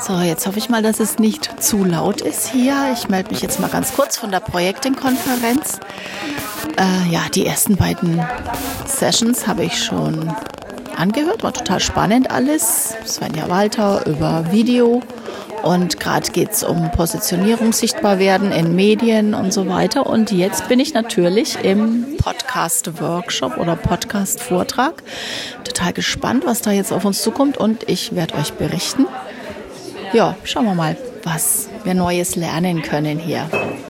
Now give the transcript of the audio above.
So, jetzt hoffe ich mal, dass es nicht zu laut ist hier. Ich melde mich jetzt mal ganz kurz von der Projekting-Konferenz. Äh, ja, die ersten beiden Sessions habe ich schon angehört. War total spannend alles. Svenja Walter über Video. Und gerade geht es um Positionierung, sichtbar werden in Medien und so weiter. Und jetzt bin ich natürlich im Podcast-Workshop oder Podcast-Vortrag. Total gespannt, was da jetzt auf uns zukommt. Und ich werde euch berichten. Ja, schauen wir mal, was wir Neues lernen können hier.